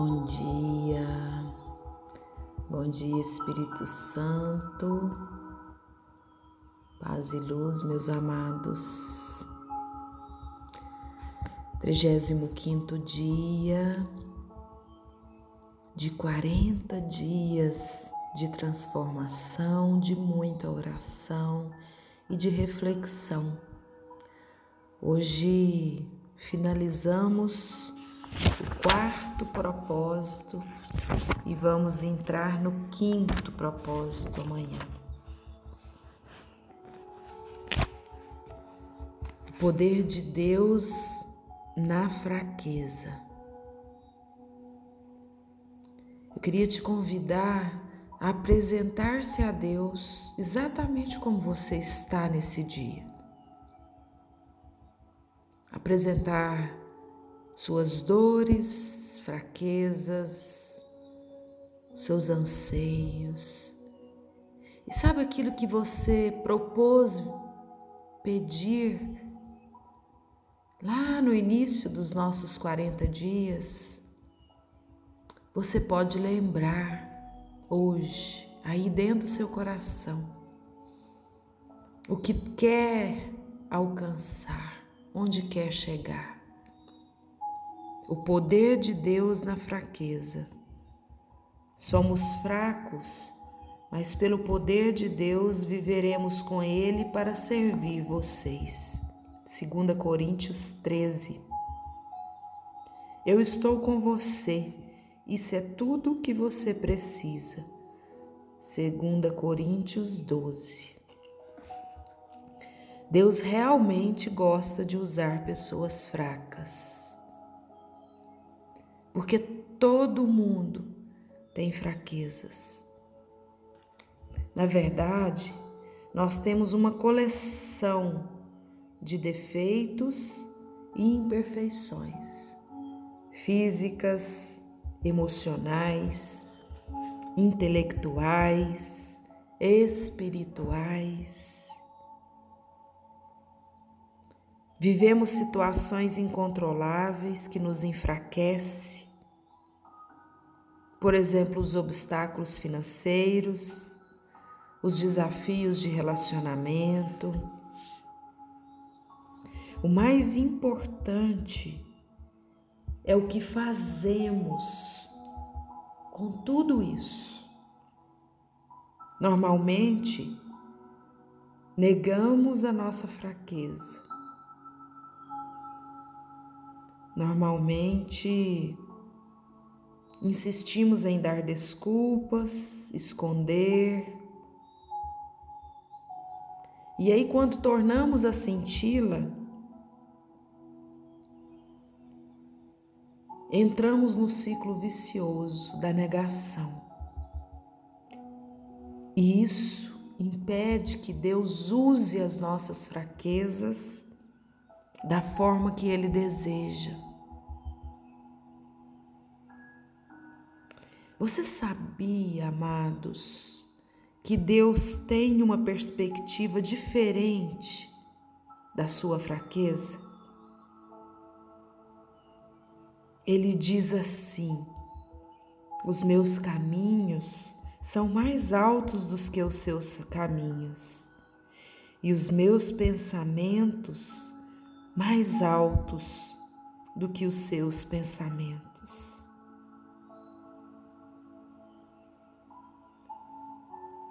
Bom dia, bom dia Espírito Santo, paz e luz, meus amados. 35 dia de 40 dias de transformação, de muita oração e de reflexão. Hoje finalizamos o quarto propósito e vamos entrar no quinto propósito amanhã. O poder de Deus na fraqueza. Eu queria te convidar a apresentar-se a Deus exatamente como você está nesse dia. Apresentar suas dores, fraquezas, seus anseios. E sabe aquilo que você propôs pedir lá no início dos nossos 40 dias? Você pode lembrar hoje, aí dentro do seu coração, o que quer alcançar, onde quer chegar o poder de Deus na fraqueza. Somos fracos, mas pelo poder de Deus viveremos com Ele para servir vocês. 2 Coríntios 13. Eu estou com você, isso é tudo o que você precisa. 2 Coríntios 12. Deus realmente gosta de usar pessoas fracas porque todo mundo tem fraquezas. Na verdade, nós temos uma coleção de defeitos e imperfeições físicas, emocionais, intelectuais, espirituais. Vivemos situações incontroláveis que nos enfraquecem por exemplo, os obstáculos financeiros, os desafios de relacionamento. O mais importante é o que fazemos com tudo isso. Normalmente, negamos a nossa fraqueza. Normalmente, Insistimos em dar desculpas, esconder. E aí, quando tornamos a senti-la, entramos no ciclo vicioso da negação. E isso impede que Deus use as nossas fraquezas da forma que Ele deseja. Você sabia, amados, que Deus tem uma perspectiva diferente da sua fraqueza? Ele diz assim: Os meus caminhos são mais altos do que os seus caminhos, e os meus pensamentos mais altos do que os seus pensamentos.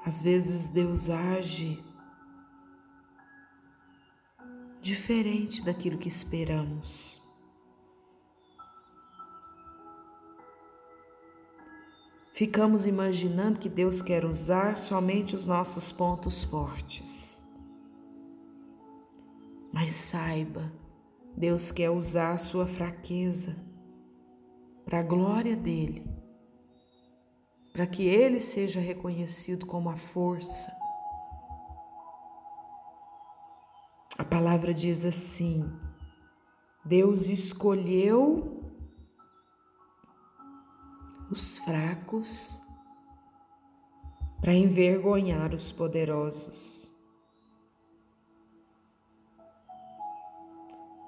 Às vezes Deus age diferente daquilo que esperamos. Ficamos imaginando que Deus quer usar somente os nossos pontos fortes. Mas saiba, Deus quer usar a sua fraqueza para a glória dele para que ele seja reconhecido como a força. A palavra diz assim: Deus escolheu os fracos para envergonhar os poderosos.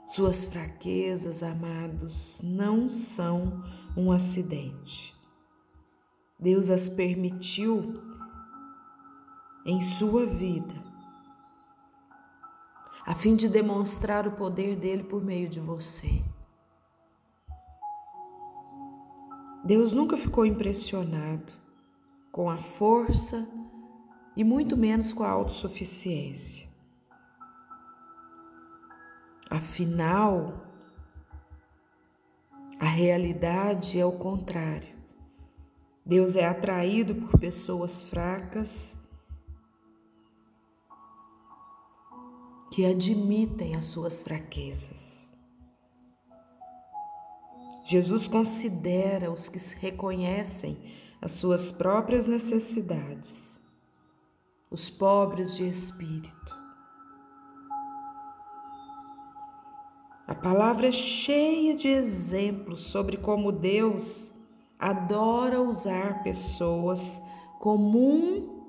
Suas fraquezas, amados, não são um acidente. Deus as permitiu em sua vida, a fim de demonstrar o poder dele por meio de você. Deus nunca ficou impressionado com a força e muito menos com a autossuficiência. Afinal, a realidade é o contrário. Deus é atraído por pessoas fracas que admitem as suas fraquezas. Jesus considera os que reconhecem as suas próprias necessidades, os pobres de espírito. A palavra é cheia de exemplos sobre como Deus adora usar pessoas comum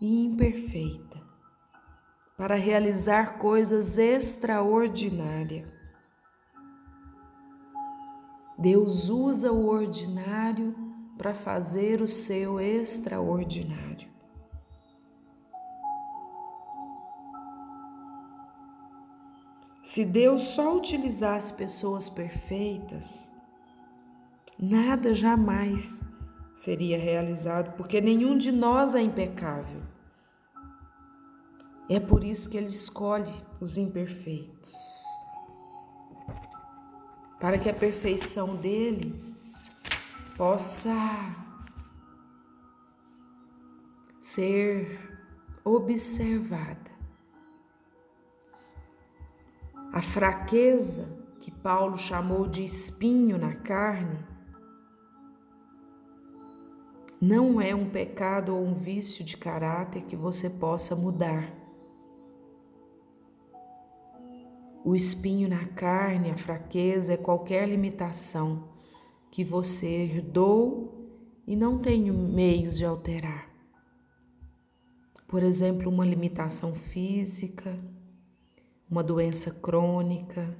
e imperfeita para realizar coisas extraordinárias. Deus usa o ordinário para fazer o seu extraordinário. Se Deus só utilizasse pessoas perfeitas, nada jamais seria realizado, porque nenhum de nós é impecável. É por isso que Ele escolhe os imperfeitos para que a perfeição dele possa ser observada. A fraqueza que Paulo chamou de espinho na carne não é um pecado ou um vício de caráter que você possa mudar. O espinho na carne, a fraqueza, é qualquer limitação que você herdou e não tem meios de alterar. Por exemplo, uma limitação física, uma doença crônica,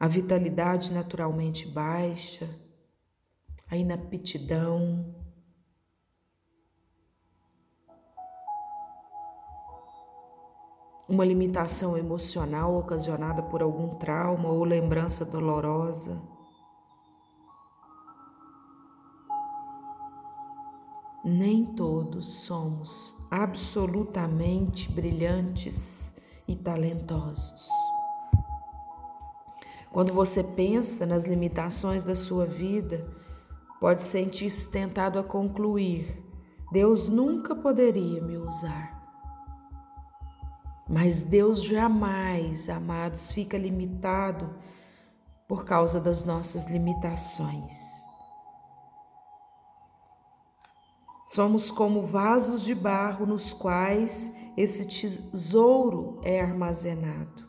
a vitalidade naturalmente baixa, a inaptidão. Uma limitação emocional ocasionada por algum trauma ou lembrança dolorosa. nem todos somos absolutamente brilhantes e talentosos. Quando você pensa nas limitações da sua vida, pode sentir-se tentado a concluir: Deus nunca poderia me usar. Mas Deus jamais, amados, fica limitado por causa das nossas limitações. Somos como vasos de barro nos quais esse tesouro é armazenado.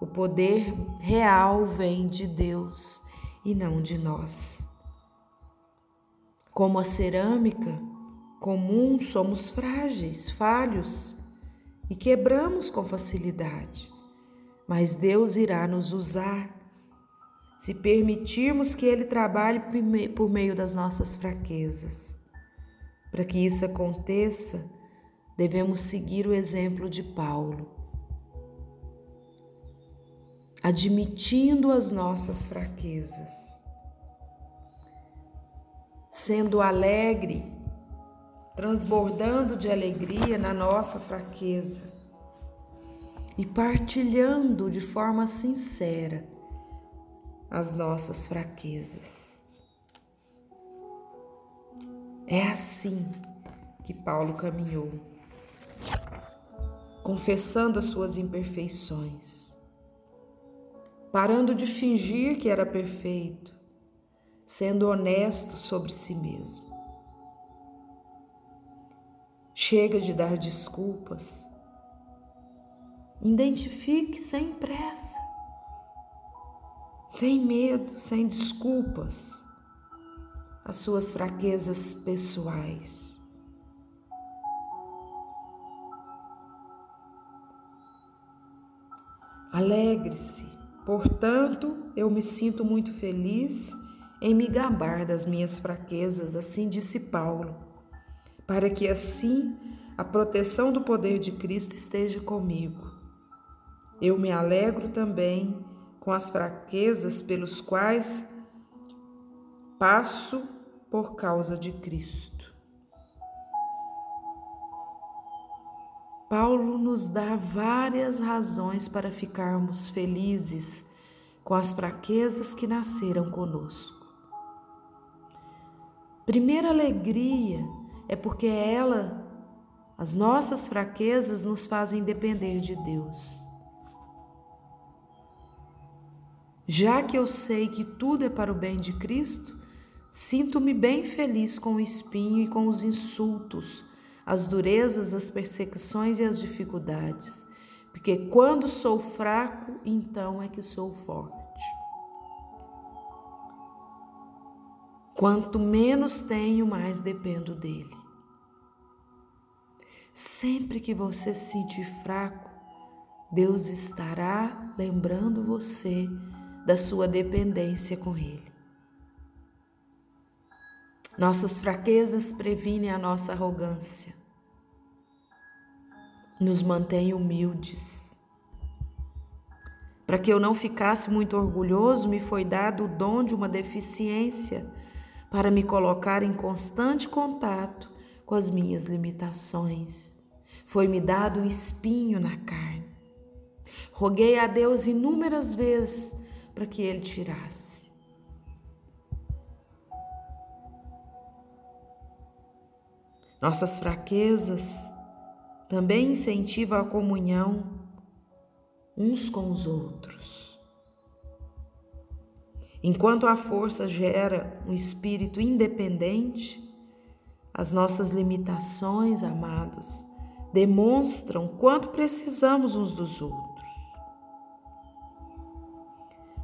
O poder real vem de Deus e não de nós. Como a cerâmica comum, somos frágeis, falhos e quebramos com facilidade. Mas Deus irá nos usar se permitirmos que Ele trabalhe por meio das nossas fraquezas. Para que isso aconteça, devemos seguir o exemplo de Paulo, admitindo as nossas fraquezas, sendo alegre, transbordando de alegria na nossa fraqueza e partilhando de forma sincera as nossas fraquezas. É assim que Paulo caminhou, confessando as suas imperfeições, parando de fingir que era perfeito, sendo honesto sobre si mesmo. Chega de dar desculpas. Identifique sem pressa, sem medo, sem desculpas as suas fraquezas pessoais. Alegre-se. Portanto, eu me sinto muito feliz em me gabar das minhas fraquezas, assim disse Paulo, para que assim a proteção do poder de Cristo esteja comigo. Eu me alegro também com as fraquezas pelos quais passo por causa de Cristo. Paulo nos dá várias razões para ficarmos felizes com as fraquezas que nasceram conosco. Primeira alegria é porque ela, as nossas fraquezas, nos fazem depender de Deus. Já que eu sei que tudo é para o bem de Cristo, sinto-me bem feliz com o espinho e com os insultos, as durezas, as perseguições e as dificuldades, porque quando sou fraco, então é que sou forte. Quanto menos tenho, mais dependo dele. Sempre que você se sentir fraco, Deus estará lembrando você da sua dependência com Ele. Nossas fraquezas previnem a nossa arrogância, nos mantém humildes. Para que eu não ficasse muito orgulhoso, me foi dado o dom de uma deficiência para me colocar em constante contato com as minhas limitações. Foi-me dado um espinho na carne. Roguei a Deus inúmeras vezes para que ele tirasse. Nossas fraquezas também incentivam a comunhão uns com os outros. Enquanto a força gera um espírito independente, as nossas limitações, amados, demonstram quanto precisamos uns dos outros.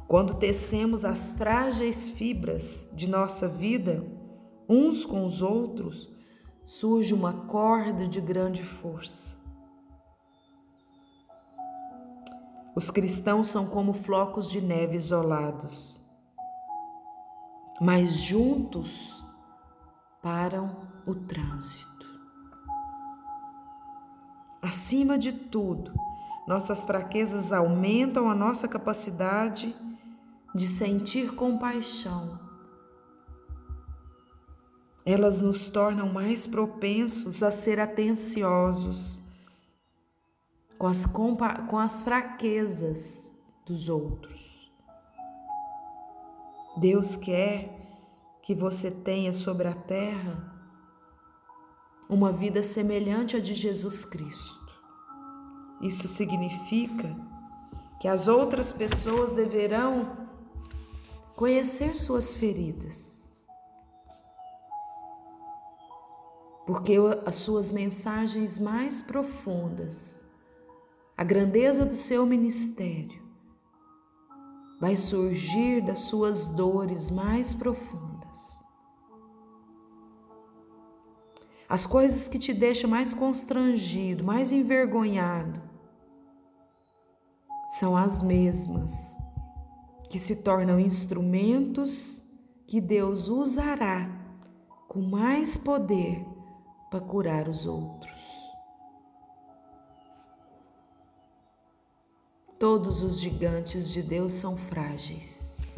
Quando tecemos as frágeis fibras de nossa vida uns com os outros, surge uma corda de grande força. Os cristãos são como flocos de neve isolados, mas juntos param o trânsito. Acima de tudo, nossas fraquezas aumentam a nossa capacidade de sentir compaixão. Elas nos tornam mais propensos a ser atenciosos com as, com as fraquezas dos outros. Deus quer que você tenha sobre a terra uma vida semelhante à de Jesus Cristo. Isso significa que as outras pessoas deverão conhecer suas feridas. Porque as suas mensagens mais profundas, a grandeza do seu ministério, vai surgir das suas dores mais profundas. As coisas que te deixam mais constrangido, mais envergonhado, são as mesmas que se tornam instrumentos que Deus usará com mais poder para curar os outros. Todos os gigantes de Deus são frágeis.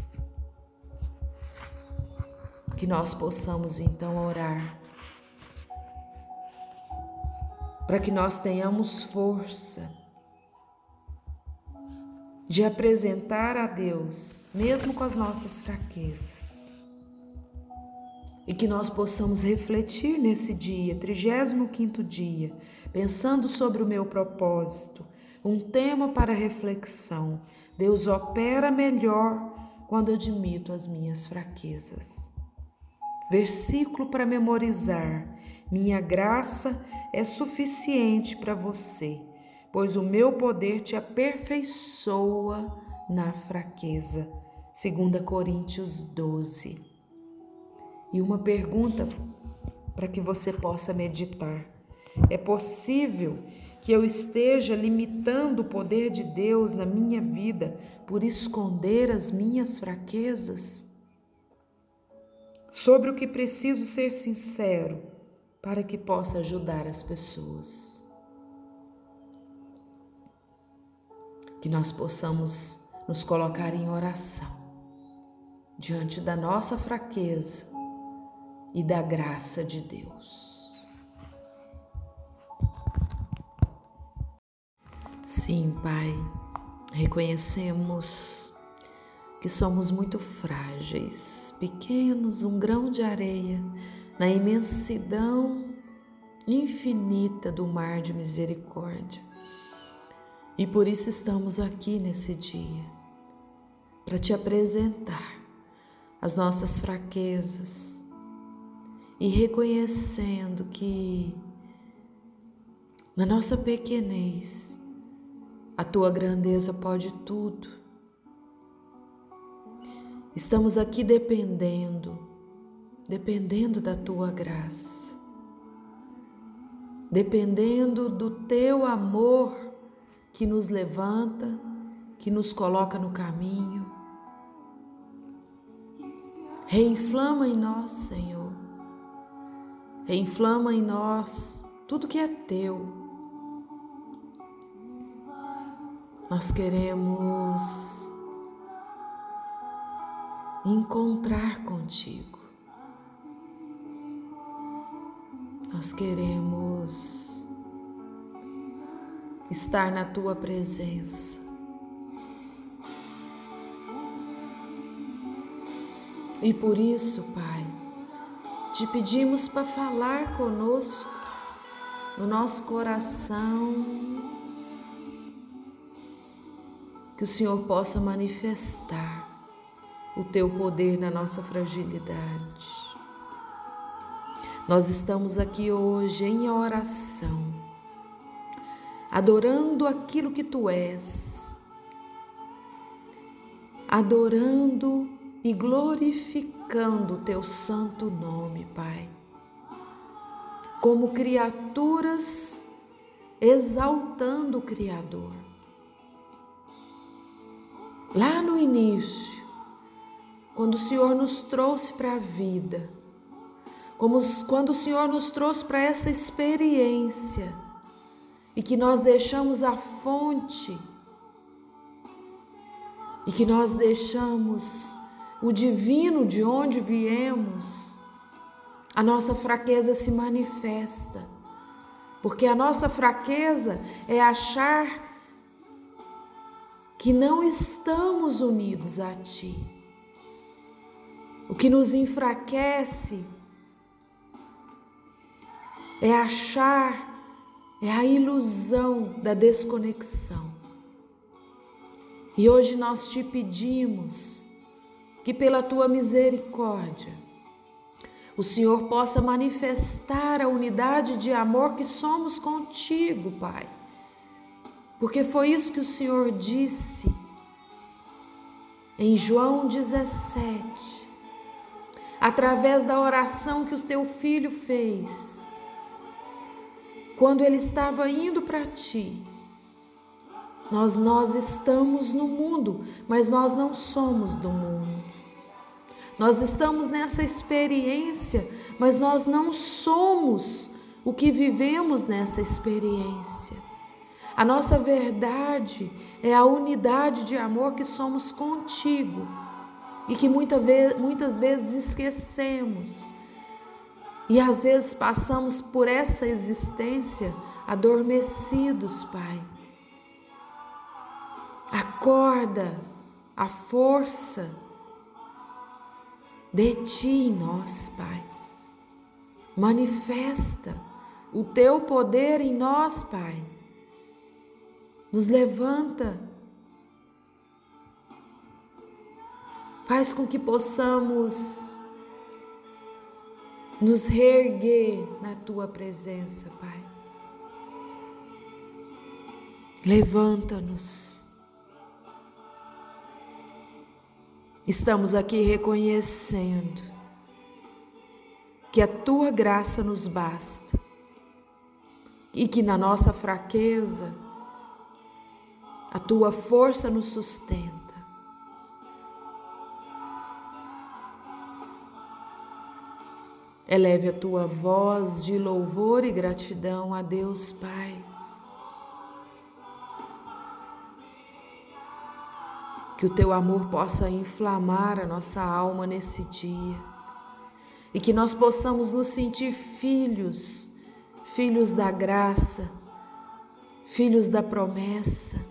Que nós possamos então orar para que nós tenhamos força de apresentar a Deus, mesmo com as nossas fraquezas. E que nós possamos refletir nesse dia, 35 dia, pensando sobre o meu propósito, um tema para reflexão. Deus opera melhor quando admito as minhas fraquezas. Versículo para memorizar: Minha graça é suficiente para você pois o meu poder te aperfeiçoa na fraqueza. 2 Coríntios 12. E uma pergunta para que você possa meditar: é possível que eu esteja limitando o poder de Deus na minha vida por esconder as minhas fraquezas? Sobre o que preciso ser sincero para que possa ajudar as pessoas. Que nós possamos nos colocar em oração diante da nossa fraqueza e da graça de Deus. Sim, Pai, reconhecemos que somos muito frágeis, pequenos, um grão de areia na imensidão infinita do mar de misericórdia. E por isso estamos aqui nesse dia, para te apresentar as nossas fraquezas e reconhecendo que na nossa pequenez a tua grandeza pode tudo. Estamos aqui dependendo, dependendo da tua graça, dependendo do teu amor que nos levanta, que nos coloca no caminho. Reinflama em nós, Senhor. Reinflama em nós tudo que é teu Nós queremos encontrar contigo. Nós queremos estar na tua presença. E por isso, Pai, te pedimos para falar conosco, no nosso coração, que o Senhor possa manifestar o teu poder na nossa fragilidade. Nós estamos aqui hoje em oração, adorando aquilo que tu és, adorando e glorificando o teu santo nome, Pai. Como criaturas exaltando o Criador lá no início, quando o Senhor nos trouxe para a vida, como quando o Senhor nos trouxe para essa experiência e que nós deixamos a fonte e que nós deixamos o divino de onde viemos, a nossa fraqueza se manifesta. Porque a nossa fraqueza é achar que não estamos unidos a Ti. O que nos enfraquece é achar, é a ilusão da desconexão. E hoje nós te pedimos que, pela tua misericórdia, o Senhor possa manifestar a unidade de amor que somos contigo, Pai porque foi isso que o Senhor disse em João 17, através da oração que o teu filho fez, quando ele estava indo para ti. Nós, nós estamos no mundo, mas nós não somos do mundo. Nós estamos nessa experiência, mas nós não somos o que vivemos nessa experiência. A nossa verdade é a unidade de amor que somos contigo e que muita muitas vezes esquecemos. E às vezes passamos por essa existência adormecidos, Pai. Acorda a força de Ti em nós, Pai. Manifesta o Teu poder em nós, Pai nos levanta, faz com que possamos nos reerguer na tua presença, Pai. Levanta-nos. Estamos aqui reconhecendo que a tua graça nos basta e que na nossa fraqueza a tua força nos sustenta. Eleve a tua voz de louvor e gratidão a Deus Pai. Que o teu amor possa inflamar a nossa alma nesse dia e que nós possamos nos sentir filhos, filhos da graça, filhos da promessa,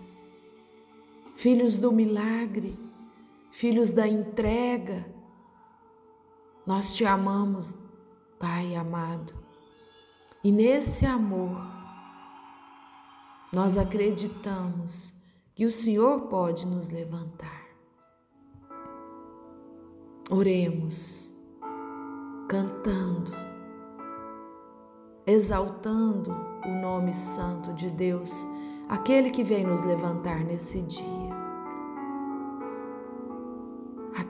filhos do milagre, filhos da entrega. Nós te amamos, Pai amado, e nesse amor nós acreditamos que o Senhor pode nos levantar. Oremos, cantando, exaltando o nome santo de Deus, aquele que vem nos levantar nesse dia,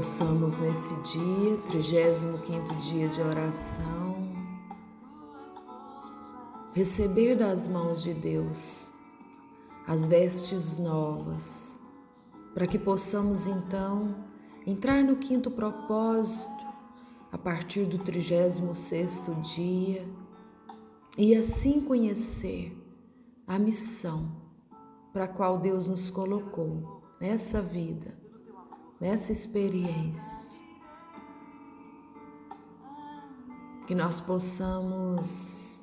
possamos nesse dia, 35 dia de oração, receber das mãos de Deus as vestes novas, para que possamos então entrar no quinto propósito a partir do 36 dia e assim conhecer a missão para a qual Deus nos colocou nessa vida nessa experiência. Que nós possamos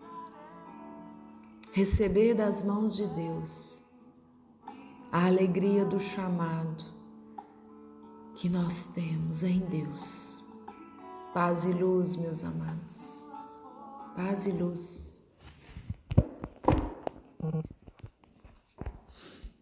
receber das mãos de Deus a alegria do chamado que nós temos em Deus. Paz e luz, meus amados. Paz e luz.